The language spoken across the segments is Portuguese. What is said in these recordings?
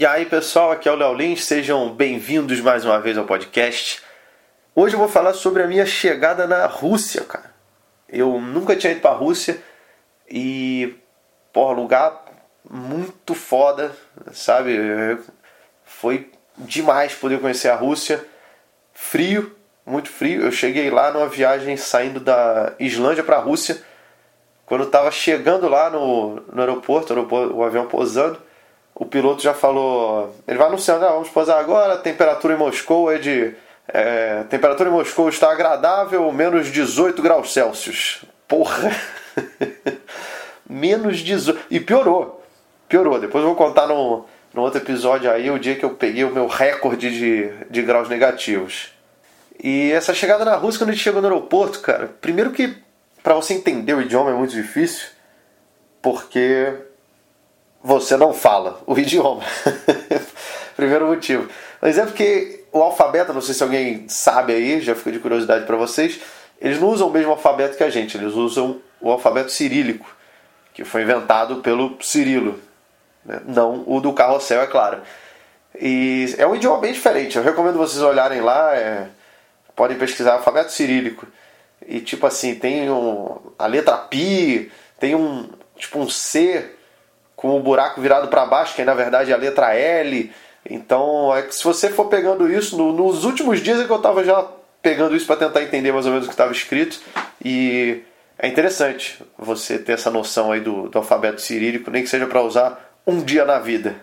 E aí pessoal, aqui é o Léo Lins, sejam bem-vindos mais uma vez ao podcast. Hoje eu vou falar sobre a minha chegada na Rússia, cara. Eu nunca tinha ido pra Rússia e, porra, lugar muito foda, sabe? Foi demais poder conhecer a Rússia. Frio, muito frio. Eu cheguei lá numa viagem saindo da Islândia para a Rússia. Quando eu tava chegando lá no, no aeroporto, o, o avião pousando, o piloto já falou, ele vai anunciando, ah, vamos pousar agora, temperatura em Moscou é de é, temperatura em Moscou está agradável, menos 18 graus Celsius. Porra! menos 18. E piorou. Piorou. Depois eu vou contar no, no outro episódio aí o dia que eu peguei o meu recorde de, de graus negativos. E essa chegada na Rússia, quando a gente chegou no aeroporto, cara, primeiro que para você entender o idioma é muito difícil, porque você não fala o idioma. Primeiro motivo. Mas é porque o alfabeto, não sei se alguém sabe aí, já fica de curiosidade para vocês, eles não usam o mesmo alfabeto que a gente, eles usam o alfabeto cirílico, que foi inventado pelo Cirilo, né? não o do carrossel, é claro. E é um idioma bem diferente, eu recomendo vocês olharem lá, é... podem pesquisar alfabeto cirílico. E tipo assim, tem um... a letra Pi, tem um tipo um C com o buraco virado para baixo, que na verdade é a letra L. Então, é que se você for pegando isso, no, nos últimos dias é que eu estava já pegando isso para tentar entender mais ou menos o que estava escrito. E é interessante você ter essa noção aí do, do alfabeto cirílico, nem que seja para usar um dia na vida.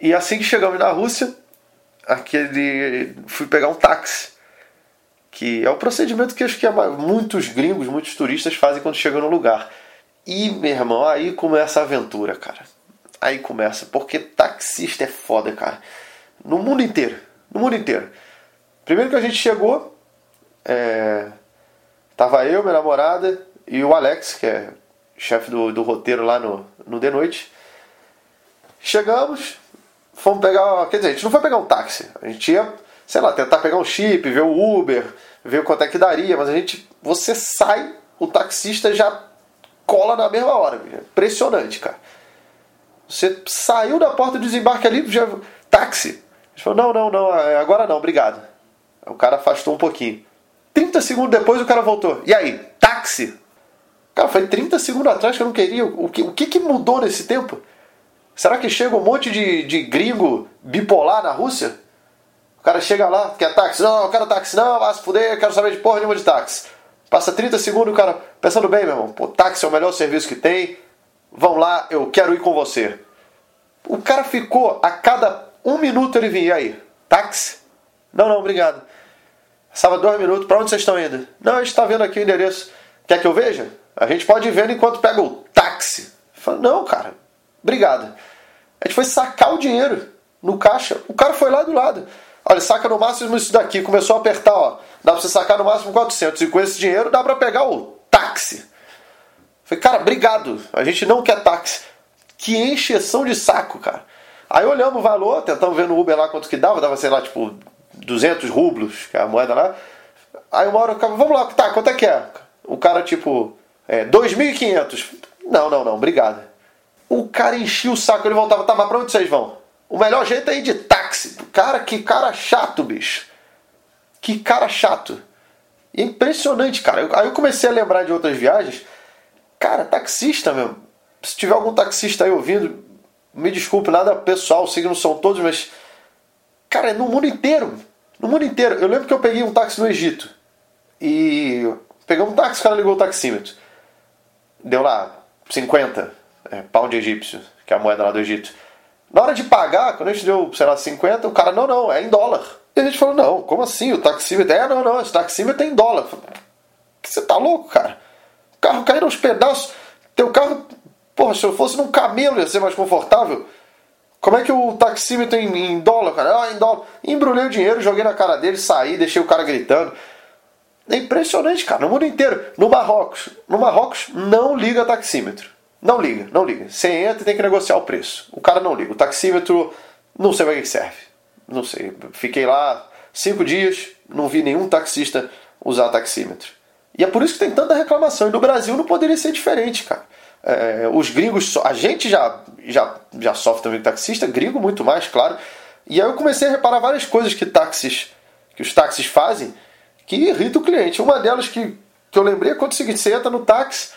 E assim que chegamos na Rússia, aquele fui pegar um táxi, que é o procedimento que acho que muitos gringos, muitos turistas fazem quando chegam no lugar. E, meu irmão, aí começa a aventura, cara. Aí começa, porque taxista é foda, cara. No mundo inteiro. No mundo inteiro. Primeiro que a gente chegou, é... tava eu, minha namorada e o Alex, que é chefe do, do roteiro lá no, no The Noite. Chegamos, fomos pegar. Quer dizer, a gente não foi pegar um táxi. A gente ia, sei lá, tentar pegar um chip, ver o Uber, ver quanto é que daria, mas a gente. Você sai, o taxista já cola na mesma hora. Impressionante, cara. Você saiu da porta do desembarque ali, já. Táxi. Ele falou: não, não, não, é, agora não, obrigado. O cara afastou um pouquinho. 30 segundos depois o cara voltou. E aí? Táxi? Cara, foi 30 segundos atrás que eu não queria. O que, o que, que mudou nesse tempo? Será que chega um monte de, de gringo bipolar na Rússia? O cara chega lá, quer táxi? Não, eu quero táxi, não, vai se fuder, quero saber de porra nenhuma de táxi. Passa 30 segundos o cara pensando bem, meu irmão, pô, táxi é o melhor serviço que tem, vão lá, eu quero ir com você. O cara ficou, a cada um minuto ele vinha, e aí, táxi? Não, não, obrigado. Passava dois minutos, para onde vocês estão indo? Não, a gente está vendo aqui o endereço. Quer que eu veja? A gente pode ir vendo enquanto pega o táxi. Falei, não, cara, obrigado. A gente foi sacar o dinheiro no caixa. O cara foi lá do lado. Olha, saca no máximo isso daqui. Começou a apertar, ó. Dá pra você sacar no máximo 400. E com esse dinheiro dá pra pegar o táxi. Falei, cara, obrigado. A gente não quer táxi. Que encheção de saco, cara. Aí olhamos o valor, tentamos ver no Uber lá quanto que dava. Dava, sei lá, tipo, 200 rublos, que é a moeda lá. Aí uma hora, vamos lá, tá, quanto é que é? O cara, tipo, é, 2.500. Não, não, não, obrigado. O cara enchia o saco, ele voltava, tá, mas pra onde vocês vão? O melhor jeito é ir de táxi. Cara, que cara chato, bicho. Que cara chato. É impressionante, cara. Aí eu comecei a lembrar de outras viagens. Cara, taxista mesmo. Se tiver algum taxista aí ouvindo, me desculpe, nada pessoal, não são todos, mas. Cara, é no mundo inteiro. No mundo inteiro. Eu lembro que eu peguei um táxi no Egito. E. Pegamos um táxi, o cara ligou o taxímetro. Deu lá 50 é, pound egípcio, que é a moeda lá do Egito. Na hora de pagar, quando a gente deu, sei lá, 50, o cara, não, não, é em dólar. E a gente falou, não, como assim? O taxímetro, é, não, não, esse taxímetro é em dólar. Você tá louco, cara? O carro caindo aos pedaços. Teu carro, porra, se eu fosse num camelo ia ser mais confortável. Como é que o taxímetro em, em dólar, cara? Ah, em dólar. Embrulhei o dinheiro, joguei na cara dele, saí, deixei o cara gritando. É impressionante, cara, no mundo inteiro. No Marrocos, no Marrocos não liga taxímetro. Não liga, não liga. Você entra e tem que negociar o preço. O cara não liga. O taxímetro, não sei para que serve. Não sei. Fiquei lá cinco dias, não vi nenhum taxista usar taxímetro. E é por isso que tem tanta reclamação. E no Brasil não poderia ser diferente, cara. É, os gringos, a gente já, já, já sofre também taxista, gringo muito mais, claro. E aí eu comecei a reparar várias coisas que táxis, que os táxis fazem que irrita o cliente. Uma delas que, que eu lembrei é quando o seguinte, você entra no táxi,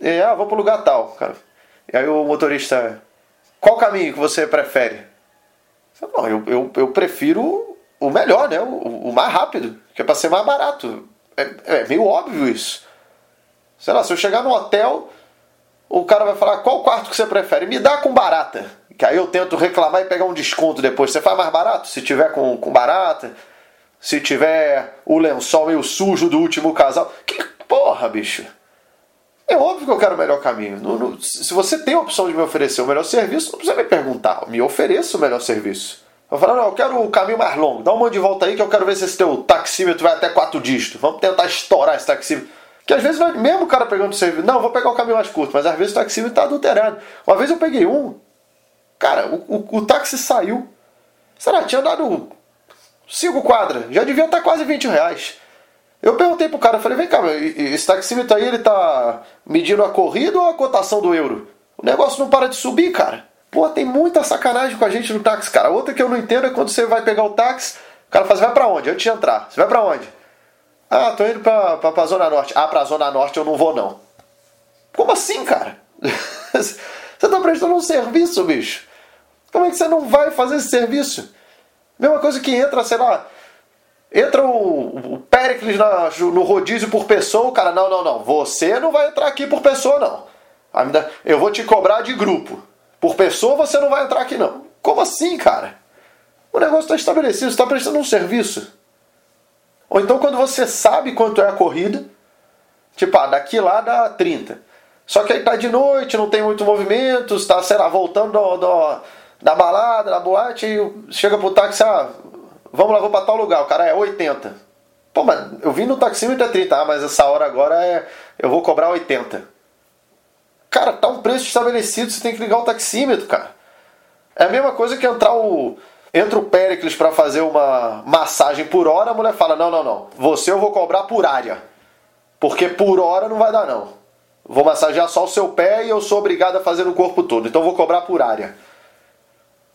é, ah, vou para o lugar tal, cara. E aí o motorista, qual caminho que você prefere? Não, eu, eu, eu prefiro o melhor, né? O, o mais rápido, que é para ser mais barato. É, é meio óbvio isso. Sei lá, se eu chegar no hotel, o cara vai falar qual quarto que você prefere? Me dá com barata. Que aí eu tento reclamar e pegar um desconto depois. Você faz mais barato? Se tiver com, com barata. Se tiver o lençol meio sujo do último casal. Que porra, bicho. É óbvio que eu quero o melhor caminho. No, no, se você tem a opção de me oferecer o melhor serviço, não precisa me perguntar. Me ofereça o melhor serviço. Eu falo, não, eu quero o caminho mais longo. Dá um monte de volta aí que eu quero ver se esse teu taxímetro vai até quatro dígitos. Vamos tentar estourar esse taxímetro. Que às vezes, mesmo o cara pegando o serviço, não, vou pegar o caminho mais curto, mas às vezes o taxímetro está adulterado. Uma vez eu peguei um, cara, o, o, o táxi saiu. Será? Tinha dado cinco quadras, já devia estar tá quase 20 reais. Eu perguntei pro cara, falei, vem cá, esse taxímetro aí ele tá medindo a corrida ou a cotação do euro? O negócio não para de subir, cara. Pô, tem muita sacanagem com a gente no táxi, cara. Outra que eu não entendo é quando você vai pegar o táxi, o cara fala, vai pra onde? Antes de entrar. Você vai pra onde? Ah, tô indo pra, pra, pra Zona Norte. Ah, pra Zona Norte eu não vou, não. Como assim, cara? você tá prestando um serviço, bicho. Como é que você não vai fazer esse serviço? Mesma coisa que entra, sei lá, entra o, o Pericles na, no rodízio por pessoa, o cara, não, não, não, você não vai entrar aqui por pessoa, não. Eu vou te cobrar de grupo. Por pessoa você não vai entrar aqui, não. Como assim, cara? O negócio está estabelecido, está prestando um serviço. Ou então quando você sabe quanto é a corrida, tipo, ah, daqui lá dá 30. Só que aí tá de noite, não tem muito movimento, está, sei lá, voltando do, do, da balada, da boate, e chega pro táxi, ah, vamos lá, vou pra tal lugar, o cara é 80. Pô, mas eu vim no taxímetro é 30, ah, mas essa hora agora é, eu vou cobrar 80. Cara, tá um preço estabelecido, você tem que ligar o taxímetro, cara. É a mesma coisa que entrar o entra o Péricles para fazer uma massagem por hora, a mulher fala: "Não, não, não. Você eu vou cobrar por área. Porque por hora não vai dar não. Vou massagear só o seu pé e eu sou obrigado a fazer no corpo todo. Então vou cobrar por área."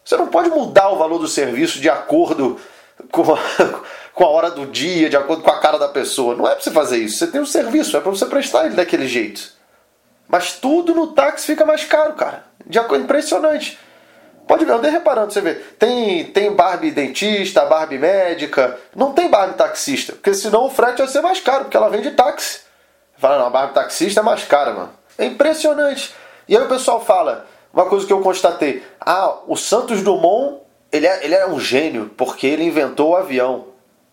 Você não pode mudar o valor do serviço de acordo com a, com a hora do dia, de acordo com a cara da pessoa. Não é para você fazer isso. Você tem um serviço, é para você prestar ele daquele jeito. Mas tudo no táxi fica mais caro, cara. De acordo, impressionante. Pode ver, andei reparando, você vê. Tem, tem Barbie dentista, Barbie médica. Não tem Barbie taxista. Porque senão o frete vai ser mais caro, porque ela vende táxi. Fala, não, a Barbie taxista é mais cara, mano. É impressionante. E aí o pessoal fala, uma coisa que eu constatei. Ah, o Santos Dumont, ele é, ele é um gênio, porque ele inventou o avião.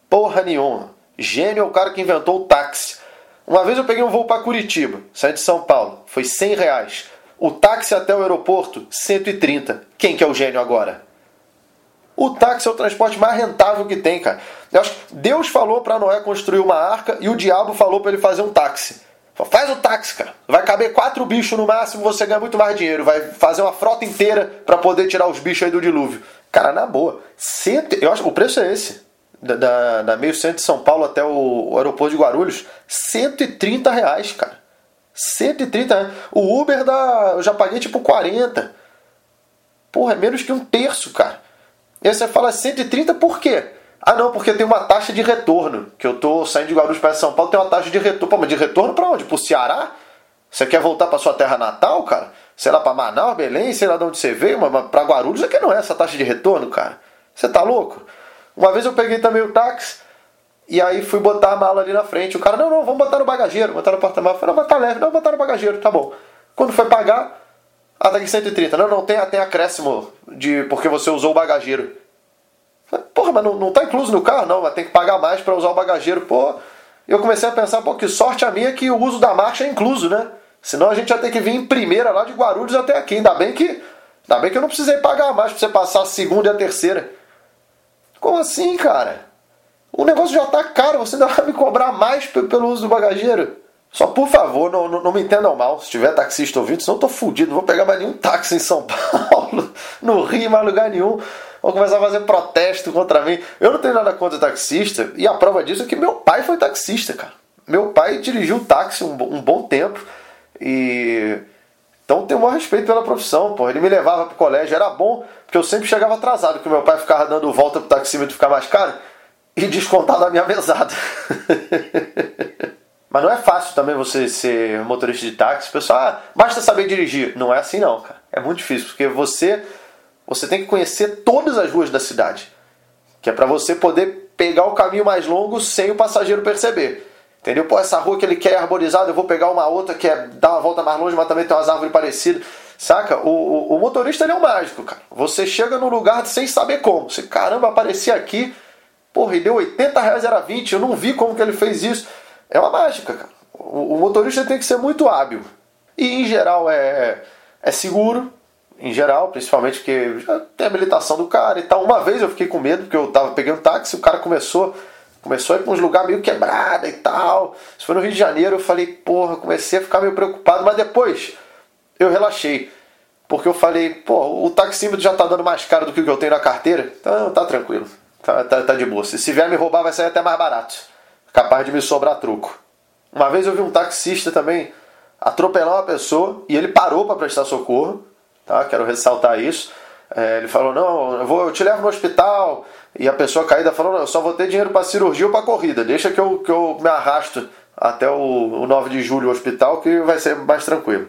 Porra nenhuma. Gênio é o cara que inventou o táxi. Uma vez eu peguei um voo para Curitiba, saí de São Paulo, foi 100 reais. O táxi até o aeroporto, 130. Quem que é o gênio agora? O táxi é o transporte mais rentável que tem, cara. Deus falou para Noé construir uma arca e o diabo falou para ele fazer um táxi. Faz o táxi, cara. Vai caber quatro bichos no máximo, você ganha muito mais dinheiro. Vai fazer uma frota inteira para poder tirar os bichos aí do dilúvio. Cara, na boa. Cento... Eu acho o preço é esse. Da, da, da meio centro de São Paulo até o, o aeroporto de Guarulhos. 130 reais, cara. 130 reais. O Uber dá. Eu já paguei tipo 40. Porra, é menos que um terço, cara. E aí você fala 130 por quê? Ah, não, porque tem uma taxa de retorno. Que eu tô saindo de Guarulhos para São Paulo, tem uma taxa de retorno. Pô, mas de retorno para onde? Pro Ceará? Você quer voltar para sua terra natal, cara? Sei lá, para Manaus, Belém, sei lá de onde você veio, mas para Guarulhos é que não é essa taxa de retorno, cara. Você tá louco? Uma vez eu peguei também o táxi e aí fui botar a mala ali na frente. O cara, não, não, vamos botar no bagageiro, botar no porta-mala. Eu falei, não, tá leve, não, botar no bagageiro, tá bom. Quando foi pagar, ah, tá aqui 130. Não, não, tem, tem acréscimo de porque você usou o bagageiro. Porra, mas não, não tá incluso no carro? Não, mas tem que pagar mais para usar o bagageiro. Pô, eu comecei a pensar, pô, que sorte a minha que o uso da marcha é incluso, né? Senão a gente ia ter que vir em primeira lá de Guarulhos até aqui. Ainda bem que, ainda bem que eu não precisei pagar mais para você passar a segunda e a terceira. Como assim, cara? O negócio já tá caro, você ainda vai me cobrar mais pelo uso do bagageiro? Só por favor, não, não, não, me entendam mal. Se tiver taxista ouvindo, senão eu tô fudido. Não vou pegar mais nenhum táxi em São Paulo, no Rio, mais lugar nenhum. Vão começar a fazer protesto contra mim. Eu não tenho nada contra taxista, e a prova disso é que meu pai foi taxista, cara. Meu pai dirigiu táxi um, um bom tempo. E então tem um maior respeito pela profissão, pô. Ele me levava pro colégio, era bom, porque eu sempre chegava atrasado, porque meu pai ficava dando volta pro taxímetro ficar mais caro e descontado a minha mesada. Mas não é fácil também você ser motorista de táxi. O pessoal, ah, basta saber dirigir. Não é assim não, cara. É muito difícil, porque você você tem que conhecer todas as ruas da cidade. Que é para você poder pegar o caminho mais longo sem o passageiro perceber. Entendeu? Pô, essa rua que ele quer é arborizada, eu vou pegar uma outra que é dar uma volta mais longe, mas também tem umas árvores parecidas. Saca? O, o, o motorista é um mágico, cara. Você chega no lugar sem saber como. Você, caramba, apareci aqui, porra, e deu 80 reais, era 20, eu não vi como que ele fez isso. É uma mágica, cara. O, o motorista tem que ser muito hábil. E em geral é, é seguro, em geral, principalmente porque já tem habilitação do cara e tal. Uma vez eu fiquei com medo, porque eu tava pegando táxi, o cara começou Começou a ir para uns lugares meio quebrada e tal. Isso foi no Rio de Janeiro, eu falei, porra, comecei a ficar meio preocupado, mas depois eu relaxei. Porque eu falei, pô, o taxímetro já tá dando mais caro do que o que eu tenho na carteira, então tá tranquilo, tá, tá, tá de boa. Se, se vier me roubar, vai sair até mais barato. Capaz de me sobrar truco. Uma vez eu vi um taxista também atropelar uma pessoa e ele parou para prestar socorro, tá? Quero ressaltar isso. É, ele falou: Não, eu, vou, eu te levo no hospital. E a pessoa caída falou: Não, eu só vou ter dinheiro para cirurgia ou para corrida. Deixa que eu, que eu me arrasto até o, o 9 de julho o hospital, que vai ser mais tranquilo.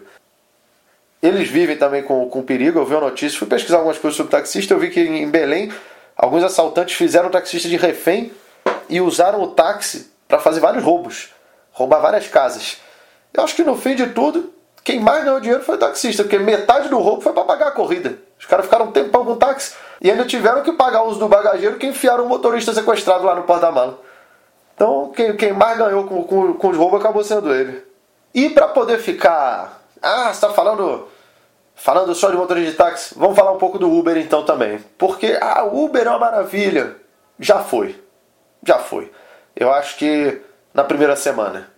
Eles vivem também com, com perigo. Eu vi uma notícia, fui pesquisar algumas coisas sobre taxista. Eu vi que em Belém, alguns assaltantes fizeram o taxista de refém e usaram o táxi para fazer vários roubos roubar várias casas. Eu acho que no fim de tudo, quem mais ganhou dinheiro foi o taxista, porque metade do roubo foi para pagar a corrida. Os caras ficaram um tempão com táxi e ainda tiveram que pagar o uso do bagageiro que enfiaram o motorista sequestrado lá no porta-mala. Então, quem, quem, mais ganhou com, com, com os roubos acabou sendo ele. E para poder ficar. Ah, você está falando. Falando só de motorista de táxi, vamos falar um pouco do Uber então também. Porque ah, o Uber é uma maravilha. Já foi. Já foi. Eu acho que na primeira semana.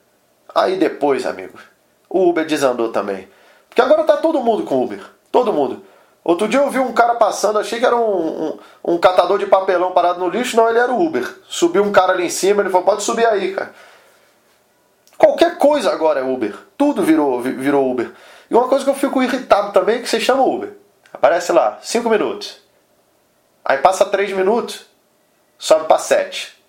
Aí depois, amigo, o Uber desandou também. Porque agora tá todo mundo com Uber. Todo mundo. Outro dia eu vi um cara passando, achei que era um, um, um, catador de papelão parado no lixo, não, ele era o Uber. Subiu um cara ali em cima, ele falou, pode subir aí, cara. Qualquer coisa agora é Uber. Tudo virou, virou Uber. E uma coisa que eu fico irritado também é que você chama Uber. Aparece lá, 5 minutos. Aí passa 3 minutos, sobe para 7.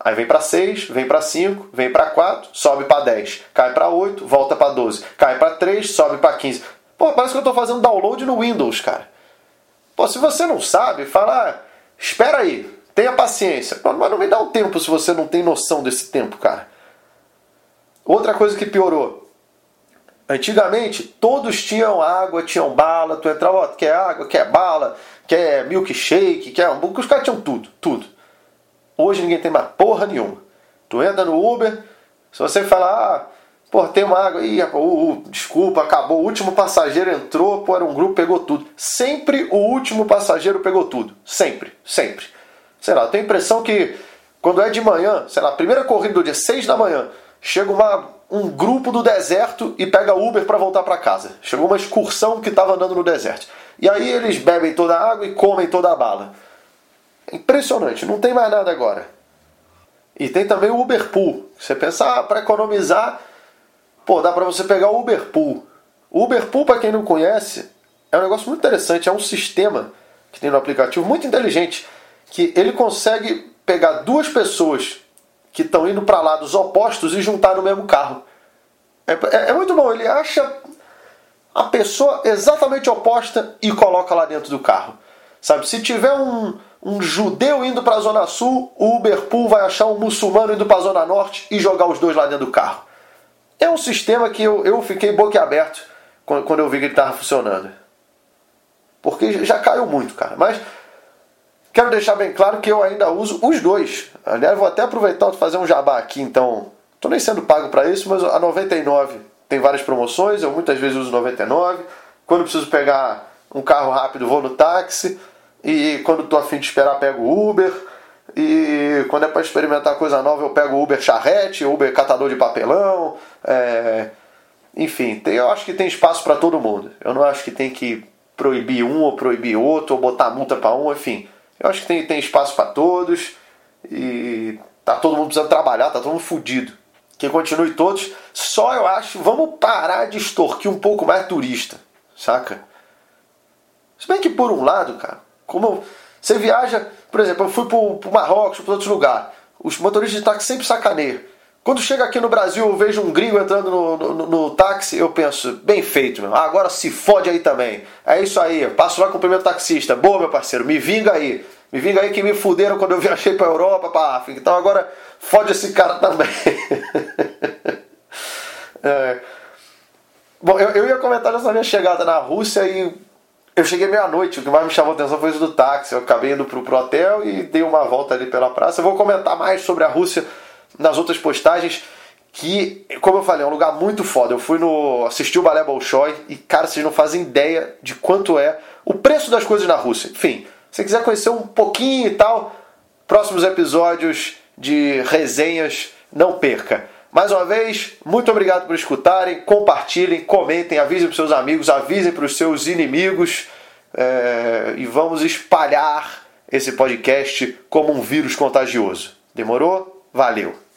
Aí vem para 6, vem para 5, vem para 4, sobe para 10, cai para 8, volta para 12, cai para 3, sobe para 15. Pô, parece que eu estou fazendo download no Windows, cara. Pô, se você não sabe, fala, ah, espera aí, tenha paciência. Mas não me dá um tempo se você não tem noção desse tempo, cara. Outra coisa que piorou. Antigamente, todos tinham água, tinham bala, tu entrava, ó, quer água, quer bala, quer milkshake, quer hambúrguer, os caras tinham tudo, tudo. Hoje ninguém tem mais porra nenhuma. Tu entra no Uber, se você falar, ah, Pô, tem uma água. Ih, uh, uh, desculpa, acabou. O último passageiro entrou, pô, era um grupo, pegou tudo. Sempre o último passageiro pegou tudo. Sempre, sempre. Sei lá, eu tenho a impressão que quando é de manhã, sei lá, primeira corrida do dia, 6 da manhã, chega uma, um grupo do deserto e pega Uber para voltar para casa. Chegou uma excursão que estava andando no deserto. E aí eles bebem toda a água e comem toda a bala. Impressionante, não tem mais nada agora. E tem também o Uber Pool. Você pensa, ah, para economizar, Pô, dá para você pegar o Uber Pool. O Uber Pool, para quem não conhece, é um negócio muito interessante. É um sistema que tem no aplicativo muito inteligente que ele consegue pegar duas pessoas que estão indo para lados opostos e juntar no mesmo carro. É, é, é, muito bom. Ele acha a pessoa exatamente oposta e coloca lá dentro do carro. Sabe? Se tiver um, um judeu indo para a Zona Sul, o Uber Pool vai achar um muçulmano indo para a Zona Norte e jogar os dois lá dentro do carro. É um sistema que eu, eu fiquei boquiaberto quando, quando eu vi que ele estava funcionando. Porque já caiu muito, cara. Mas quero deixar bem claro que eu ainda uso os dois. Aliás, vou até aproveitar de fazer um jabá aqui, então. Estou nem sendo pago para isso, mas a 99 tem várias promoções. Eu muitas vezes uso 99. Quando preciso pegar um carro rápido, vou no táxi. E quando estou afim de esperar, pego o Uber. E quando é para experimentar coisa nova, eu pego Uber charrete, Uber catador de papelão. É... Enfim, eu acho que tem espaço para todo mundo. Eu não acho que tem que proibir um ou proibir outro, ou botar multa para um, enfim. Eu acho que tem, tem espaço para todos e tá todo mundo precisando trabalhar, tá todo mundo fudido. Que continue todos Só eu acho, vamos parar de extorquir um pouco mais turista, saca? Se bem que por um lado, cara, como você viaja, por exemplo, eu fui pro, pro Marrocos, para outros lugares, os motoristas de táxi sempre sacaneiam. Quando chega aqui no Brasil, eu vejo um gringo entrando no, no, no táxi, eu penso, bem feito, meu. Ah, agora se fode aí também. É isso aí, passo lá, cumprimento o taxista. Boa, meu parceiro, me vinga aí. Me vinga aí que me fuderam quando eu viajei pra Europa, pra África. Então agora fode esse cara também. é. Bom, eu, eu ia comentar essa minha chegada na Rússia e eu cheguei meia-noite, o que mais me chamou a atenção foi isso do táxi. Eu acabei indo pro, pro hotel e dei uma volta ali pela praça. Eu vou comentar mais sobre a Rússia nas outras postagens. Que, como eu falei, é um lugar muito foda. Eu fui no. assisti o Balé Bolshoi e, cara, vocês não fazem ideia de quanto é o preço das coisas na Rússia. Enfim, se quiser conhecer um pouquinho e tal, próximos episódios de resenhas, não perca. Mais uma vez, muito obrigado por escutarem, compartilhem, comentem, avisem para seus amigos, avisem para os seus inimigos é, e vamos espalhar esse podcast como um vírus contagioso. Demorou? Valeu!